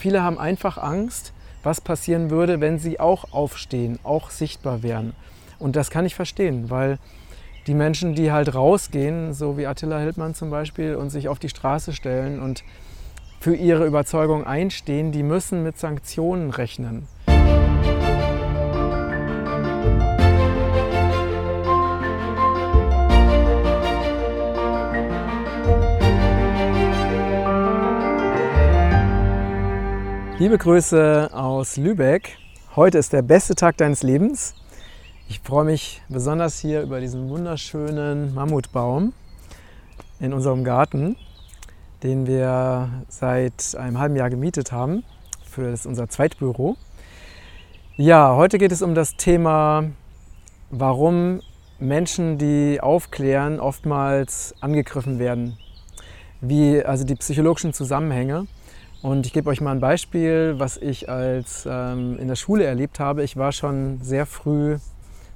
viele haben einfach Angst, was passieren würde, wenn sie auch aufstehen, auch sichtbar wären. Und das kann ich verstehen, weil die Menschen, die halt rausgehen, so wie Attila Hildmann zum Beispiel, und sich auf die Straße stellen und für ihre Überzeugung einstehen, die müssen mit Sanktionen rechnen. Liebe Grüße aus Lübeck. Heute ist der beste Tag deines Lebens. Ich freue mich besonders hier über diesen wunderschönen Mammutbaum in unserem Garten, den wir seit einem halben Jahr gemietet haben für unser Zweitbüro. Ja, heute geht es um das Thema, warum Menschen, die aufklären, oftmals angegriffen werden. Wie also die psychologischen Zusammenhänge und ich gebe euch mal ein Beispiel, was ich als ähm, in der Schule erlebt habe. Ich war schon sehr früh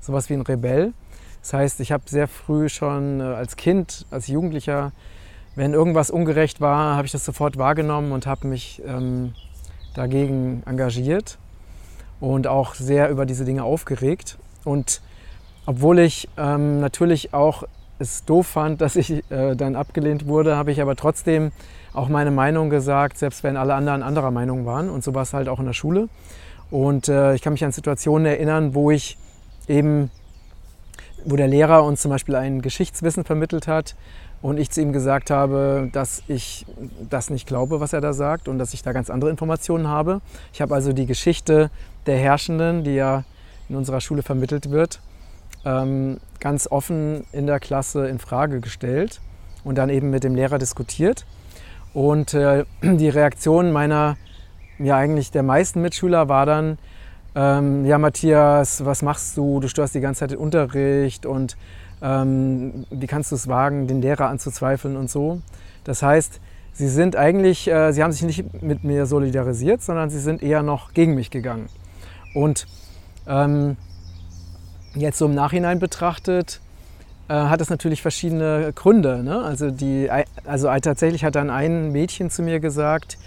sowas wie ein Rebell. Das heißt, ich habe sehr früh schon äh, als Kind, als Jugendlicher, wenn irgendwas ungerecht war, habe ich das sofort wahrgenommen und habe mich ähm, dagegen engagiert und auch sehr über diese Dinge aufgeregt. Und obwohl ich ähm, natürlich auch es doof fand, dass ich äh, dann abgelehnt wurde, habe ich aber trotzdem auch meine Meinung gesagt, selbst wenn alle anderen anderer Meinung waren. Und so war es halt auch in der Schule. Und äh, ich kann mich an Situationen erinnern, wo ich eben, wo der Lehrer uns zum Beispiel ein Geschichtswissen vermittelt hat und ich zu ihm gesagt habe, dass ich das nicht glaube, was er da sagt und dass ich da ganz andere Informationen habe. Ich habe also die Geschichte der Herrschenden, die ja in unserer Schule vermittelt wird, ähm, ganz offen in der Klasse in Frage gestellt und dann eben mit dem Lehrer diskutiert. Und äh, die Reaktion meiner, ja eigentlich der meisten Mitschüler war dann, ähm, ja Matthias, was machst du? Du störst die ganze Zeit den Unterricht und ähm, wie kannst du es wagen, den Lehrer anzuzweifeln und so. Das heißt, sie sind eigentlich, äh, sie haben sich nicht mit mir solidarisiert, sondern sie sind eher noch gegen mich gegangen. Und ähm, jetzt so im Nachhinein betrachtet, äh, hat es natürlich verschiedene Gründe. Ne? Also, die, also tatsächlich hat dann ein Mädchen zu mir gesagt,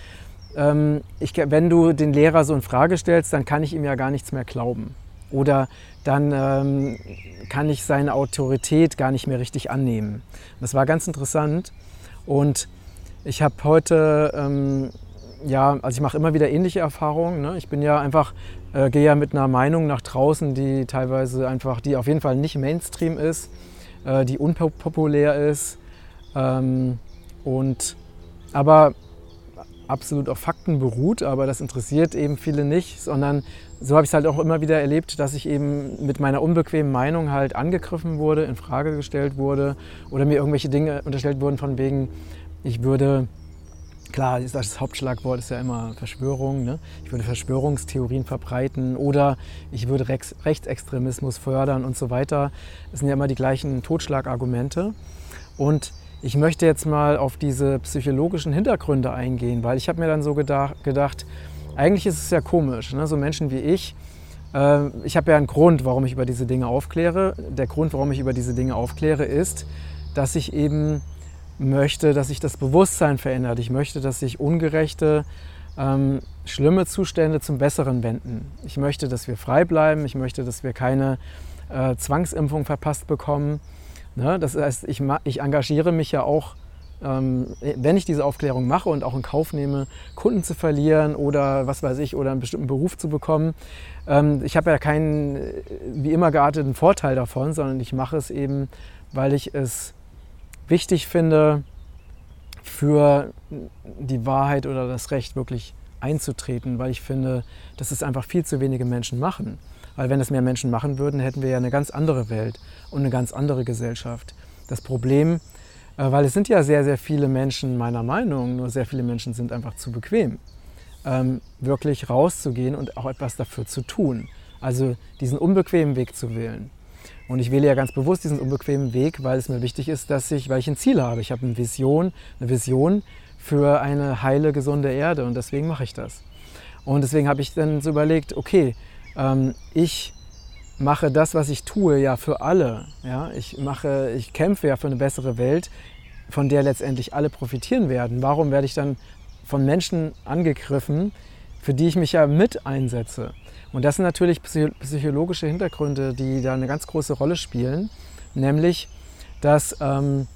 ähm, ich, wenn du den Lehrer so in Frage stellst, dann kann ich ihm ja gar nichts mehr glauben. Oder dann ähm, kann ich seine Autorität gar nicht mehr richtig annehmen. Das war ganz interessant. Und ich habe heute, ähm, ja, also ich mache immer wieder ähnliche Erfahrungen. Ne? Ich bin ja einfach, äh, gehe ja mit einer Meinung nach draußen, die teilweise einfach, die auf jeden Fall nicht Mainstream ist äh, die unpopulär ist. Ähm, und aber absolut auf Fakten beruht, aber das interessiert eben viele nicht, sondern so habe ich es halt auch immer wieder erlebt, dass ich eben mit meiner unbequemen Meinung halt angegriffen wurde, in Frage gestellt wurde oder mir irgendwelche Dinge unterstellt wurden von wegen, ich würde Klar, das Hauptschlagwort ist ja immer Verschwörung. Ne? Ich würde Verschwörungstheorien verbreiten oder ich würde Rex Rechtsextremismus fördern und so weiter. Das sind ja immer die gleichen Totschlagargumente. Und ich möchte jetzt mal auf diese psychologischen Hintergründe eingehen, weil ich habe mir dann so gedacht, gedacht, eigentlich ist es ja komisch, ne? so Menschen wie ich, äh, ich habe ja einen Grund, warum ich über diese Dinge aufkläre. Der Grund, warum ich über diese Dinge aufkläre, ist, dass ich eben möchte, dass sich das Bewusstsein verändert. Ich möchte, dass sich ungerechte, ähm, schlimme Zustände zum Besseren wenden. Ich möchte, dass wir frei bleiben. Ich möchte, dass wir keine äh, Zwangsimpfung verpasst bekommen. Ne? Das heißt, ich, ich, engagiere mich ja auch, ähm, wenn ich diese Aufklärung mache und auch in Kauf nehme, Kunden zu verlieren oder was weiß ich, oder einen bestimmten Beruf zu bekommen. Ähm, ich habe ja keinen äh, wie immer gearteten Vorteil davon, sondern ich mache es eben, weil ich es wichtig finde, für die Wahrheit oder das Recht wirklich einzutreten, weil ich finde, dass es einfach viel zu wenige Menschen machen. Weil wenn es mehr Menschen machen würden, hätten wir ja eine ganz andere Welt und eine ganz andere Gesellschaft. Das Problem, äh, weil es sind ja sehr, sehr viele Menschen meiner Meinung, nur sehr viele Menschen sind einfach zu bequem, ähm, wirklich rauszugehen und auch etwas dafür zu tun. Also diesen unbequemen Weg zu wählen. Und ich wähle ja ganz bewusst diesen unbequemen Weg, weil es mir wichtig ist, dass ich, weil ich ein Ziel habe. Ich habe eine Vision, eine Vision für eine heile, gesunde Erde und deswegen mache ich das. Und deswegen habe ich dann so überlegt, okay, ähm, ich mache das, was ich tue, ja für alle. Ja? Ich, mache, ich kämpfe ja für eine bessere Welt, von der letztendlich alle profitieren werden. Warum werde ich dann von Menschen angegriffen, für die ich mich ja mit einsetze. Und das sind natürlich psychologische Hintergründe, die da eine ganz große Rolle spielen, nämlich, dass ähm,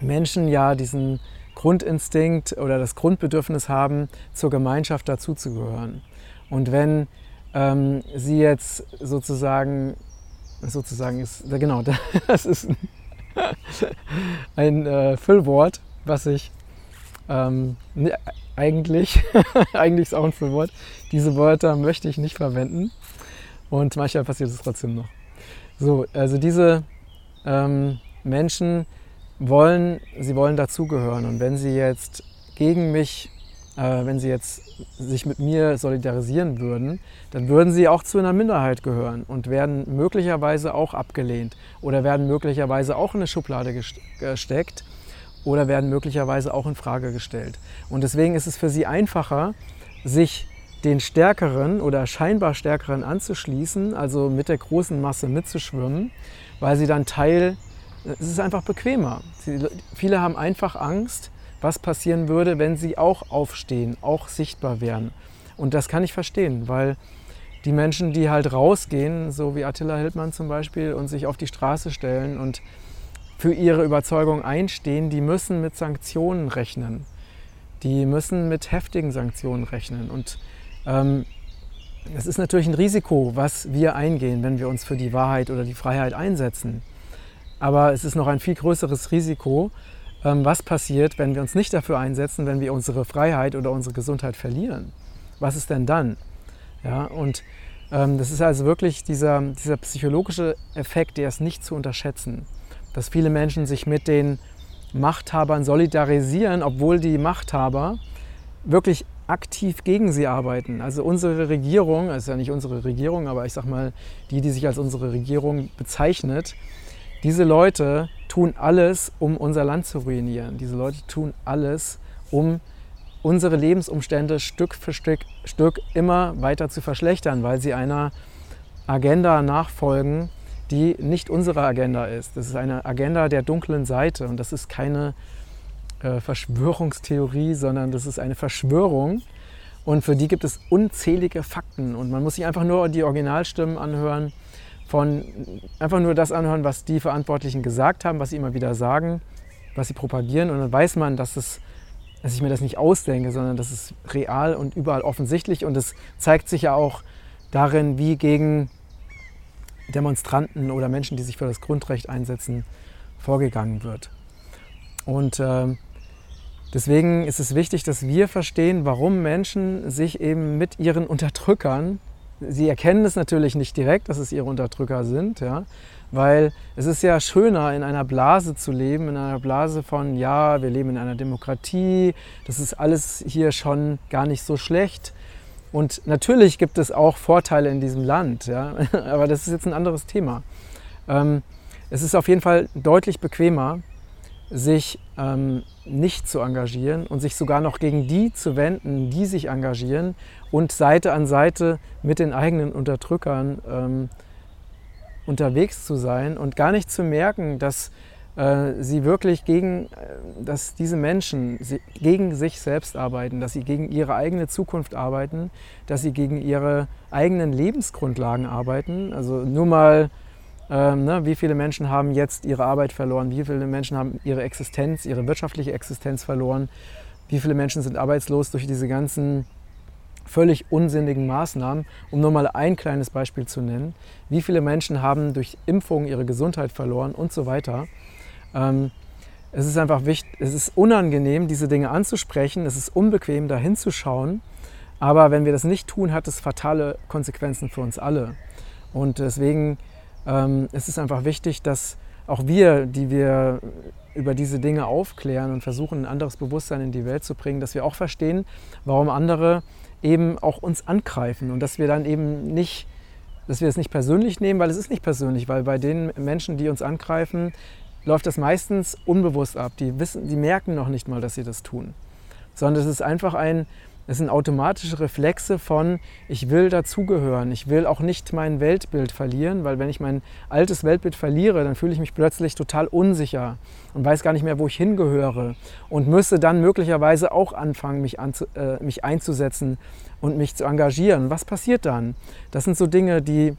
Menschen ja diesen Grundinstinkt oder das Grundbedürfnis haben, zur Gemeinschaft dazuzugehören. Und wenn ähm, sie jetzt sozusagen, sozusagen ist, genau, das ist ein, äh, Füllwort, was ich ähm, ne, eigentlich, eigentlich ist auch ein Füllwort, diese Wörter möchte ich nicht verwenden. Und manchmal passiert es trotzdem noch. So, also diese ähm, Menschen wollen, sie wollen dazugehören. Und wenn sie jetzt gegen mich, äh, wenn sie jetzt sich mit mir solidarisieren würden, dann würden sie auch zu einer Minderheit gehören und werden möglicherweise auch abgelehnt oder werden möglicherweise auch in eine Schublade gesteckt oder werden möglicherweise auch in Frage gestellt. Und deswegen ist es für sie einfacher, sich den Stärkeren oder scheinbar Stärkeren anzuschließen, also mit der großen Masse mitzuschwimmen, weil sie dann Teil, es ist einfach bequemer. Sie, viele haben einfach Angst, was passieren würde, wenn sie auch aufstehen, auch sichtbar wären. Und das kann ich verstehen, weil die Menschen, die halt rausgehen, so wie Attila Hildmann zum Beispiel, und sich auf die Straße stellen und für ihre Überzeugung einstehen, die müssen mit Sanktionen rechnen. Die müssen mit heftigen Sanktionen rechnen. Und ähm, es ist natürlich ein Risiko, was wir eingehen, wenn wir uns für die Wahrheit oder die Freiheit einsetzen. Aber es ist noch ein viel größeres Risiko, ähm, was passiert, wenn wir uns nicht dafür einsetzen, wenn wir unsere Freiheit oder unsere Gesundheit verlieren. Was ist denn dann? Ja, und ähm, das ist also wirklich dieser, dieser psychologische Effekt, der ist nicht zu unterschätzen dass viele Menschen sich mit den Machthabern solidarisieren, obwohl die Machthaber wirklich aktiv gegen sie arbeiten. Also unsere Regierung, es ist ja nicht unsere Regierung, aber ich sag mal, die, die sich als unsere Regierung bezeichnet, diese Leute tun alles, um unser Land zu ruinieren. Diese Leute tun alles, um unsere Lebensumstände Stück für Stück, Stück immer weiter zu verschlechtern, weil sie einer Agenda nachfolgen, die nicht unsere Agenda ist. Das ist eine Agenda der dunklen Seite und das ist keine äh, Verschwörungstheorie, sondern das ist eine Verschwörung. Und für die gibt es unzählige Fakten. Und man muss sich einfach nur die Originalstimmen anhören, von einfach nur das anhören, was die Verantwortlichen gesagt haben, was sie immer wieder sagen, was sie propagieren. Und dann weiß man, dass, es, dass ich mir das nicht ausdenke, sondern das ist real und überall offensichtlich. Und es zeigt sich ja auch darin, wie gegen Demonstranten oder Menschen, die sich für das Grundrecht einsetzen, vorgegangen wird. Und äh, deswegen ist es wichtig, dass wir verstehen, warum Menschen sich eben mit ihren Unterdrückern, sie erkennen es natürlich nicht direkt, dass es ihre Unterdrücker sind, ja, weil es ist ja schöner, in einer Blase zu leben, in einer Blase von, ja, wir leben in einer Demokratie, das ist alles hier schon gar nicht so schlecht. Und natürlich gibt es auch Vorteile in diesem Land, ja? aber das ist jetzt ein anderes Thema. Ähm, es ist auf jeden Fall deutlich bequemer, sich ähm, nicht zu engagieren und sich sogar noch gegen die zu wenden, die sich engagieren und Seite an Seite mit den eigenen Unterdrückern ähm, unterwegs zu sein und gar nicht zu merken, dass sie wirklich gegen, äh, dass diese Menschen gegen sich selbst arbeiten, dass sie gegen ihre eigene Zukunft arbeiten, dass sie gegen ihre eigenen Lebensgrundlagen arbeiten. Also nur mal, ähm, ne, wie viele Menschen haben jetzt ihre Arbeit verloren, wie viele Menschen haben ihre Existenz, ihre wirtschaftliche Existenz verloren, wie viele Menschen sind arbeitslos durch diese ganzen völlig unsinnigen Maßnahmen, um nur mal ein kleines Beispiel zu nennen. Wie viele Menschen haben durch Impfungen ihre Gesundheit verloren und so weiter. Ähm, es ist einfach wichtig, es ist unangenehm, diese Dinge anzusprechen, es ist unbequem, da hinzuschauen. Aber wenn wir das nicht tun, hat es fatale Konsequenzen für uns alle. Und deswegen ähm, ist es einfach wichtig, dass auch wir, die wir über diese Dinge aufklären und versuchen, ein anderes Bewusstsein in die Welt zu bringen, dass wir auch verstehen, warum andere eben auch uns angreifen und dass wir dann eben nicht, dass wir es nicht persönlich nehmen, weil es ist nicht persönlich, weil bei den Menschen, die uns angreifen, läuft das meistens unbewusst ab. Die, wissen, die merken noch nicht mal, dass sie das tun. Sondern es ist einfach ein, Es sind automatische Reflexe von, ich will dazugehören, ich will auch nicht mein Weltbild verlieren, weil wenn ich mein altes Weltbild verliere, dann fühle ich mich plötzlich total unsicher und weiß gar nicht mehr, wo ich hingehöre und müsste dann möglicherweise auch anfangen, mich, an, äh, mich einzusetzen und mich zu engagieren. Was passiert dann? Das sind so Dinge, die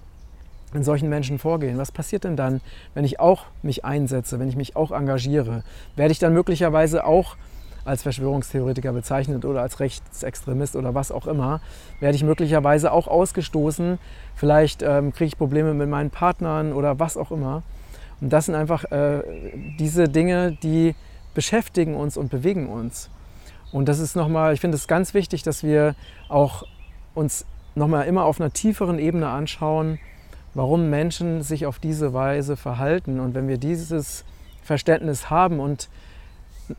in solchen Menschen vorgehen. Was passiert denn dann, wenn ich auch mich einsetze, wenn ich mich auch engagiere? Werde ich dann möglicherweise auch als Verschwörungstheoretiker bezeichnet oder als Rechtsextremist oder was auch immer, werde ich möglicherweise auch ausgestoßen. Vielleicht ähm, kriege ich Probleme mit meinen Partnern oder was auch immer. Und das sind einfach äh, diese Dinge, die beschäftigen uns und bewegen uns. Und das ist nochmal, ich finde es ganz wichtig, dass wir auch uns nochmal immer auf einer tieferen Ebene anschauen, warum Menschen sich auf diese Weise verhalten. Und wenn wir dieses Verständnis haben und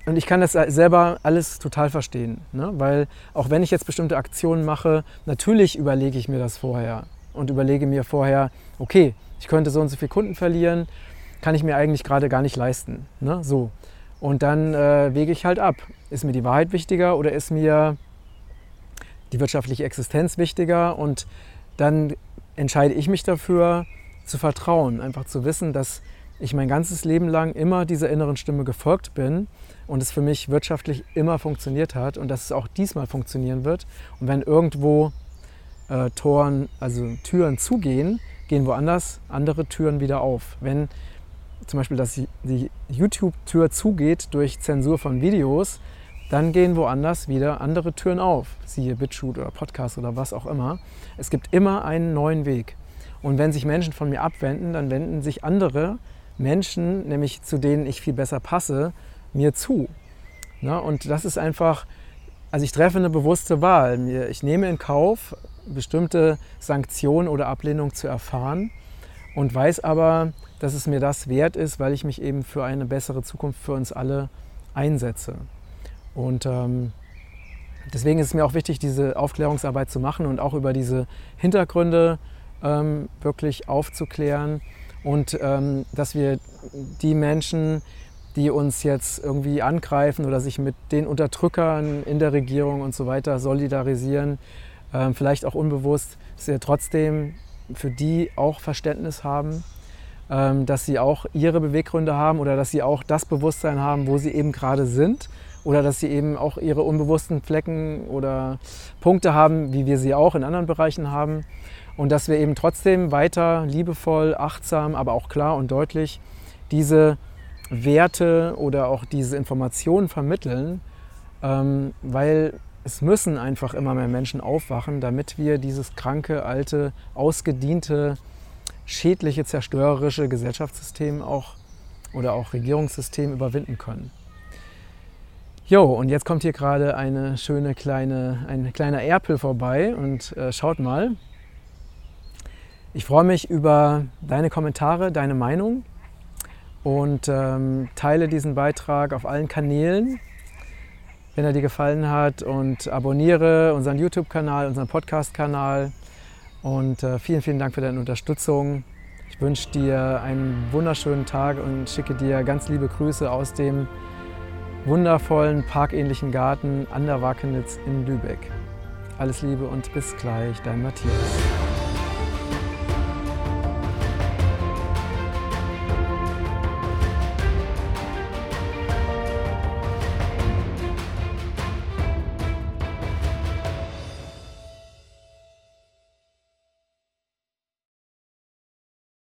und ich kann das selber alles total verstehen, ne? weil auch wenn ich jetzt bestimmte Aktionen mache, natürlich überlege ich mir das vorher und überlege mir vorher, okay, ich könnte so und so viele Kunden verlieren, kann ich mir eigentlich gerade gar nicht leisten. Ne? So. Und dann äh, wege ich halt ab. Ist mir die Wahrheit wichtiger oder ist mir die wirtschaftliche Existenz wichtiger? Und dann entscheide ich mich dafür, zu vertrauen, einfach zu wissen, dass ich mein ganzes Leben lang immer dieser inneren Stimme gefolgt bin und es für mich wirtschaftlich immer funktioniert hat und dass es auch diesmal funktionieren wird. Und wenn irgendwo äh, Toren, also Türen zugehen, gehen woanders andere Türen wieder auf. Wenn zum Beispiel dass die YouTube-Tür zugeht durch Zensur von Videos, dann gehen woanders wieder andere Türen auf. Siehe BitShoot oder Podcast oder was auch immer. Es gibt immer einen neuen Weg. Und wenn sich Menschen von mir abwenden, dann wenden sich andere Menschen, nämlich zu denen ich viel besser passe, mir zu. Ja, und das ist einfach, also ich treffe eine bewusste Wahl. Ich nehme in Kauf, bestimmte Sanktionen oder Ablehnung zu erfahren und weiß aber, dass es mir das wert ist, weil ich mich eben für eine bessere Zukunft für uns alle einsetze. Und ähm, deswegen ist es mir auch wichtig, diese Aufklärungsarbeit zu machen und auch über diese Hintergründe ähm, wirklich aufzuklären. Und ähm, dass wir die Menschen, die uns jetzt irgendwie angreifen oder sich mit den Unterdrückern in der Regierung und so weiter solidarisieren, äh, vielleicht auch unbewusst, dass wir trotzdem für die auch Verständnis haben, ähm, dass sie auch ihre Beweggründe haben oder dass sie auch das Bewusstsein haben, wo sie eben gerade sind oder dass sie eben auch ihre unbewussten Flecken oder Punkte haben, wie wir sie auch in anderen Bereichen haben und dass wir eben trotzdem weiter liebevoll, achtsam, aber auch klar und deutlich diese Werte oder auch diese Informationen vermitteln, ähm, weil es müssen einfach immer mehr Menschen aufwachen, damit wir dieses kranke, alte, ausgediente, schädliche, zerstörerische Gesellschaftssystem auch oder auch Regierungssystem überwinden können. Jo, und jetzt kommt hier gerade eine schöne kleine, ein kleiner Erpel vorbei und äh, schaut mal. Ich freue mich über deine Kommentare, deine Meinung und ähm, teile diesen Beitrag auf allen Kanälen, wenn er dir gefallen hat und abonniere unseren YouTube-Kanal, unseren Podcast-Kanal und äh, vielen, vielen Dank für deine Unterstützung. Ich wünsche dir einen wunderschönen Tag und schicke dir ganz liebe Grüße aus dem wundervollen parkähnlichen Garten an der Wakenitz in Lübeck. Alles Liebe und bis gleich, dein Matthias.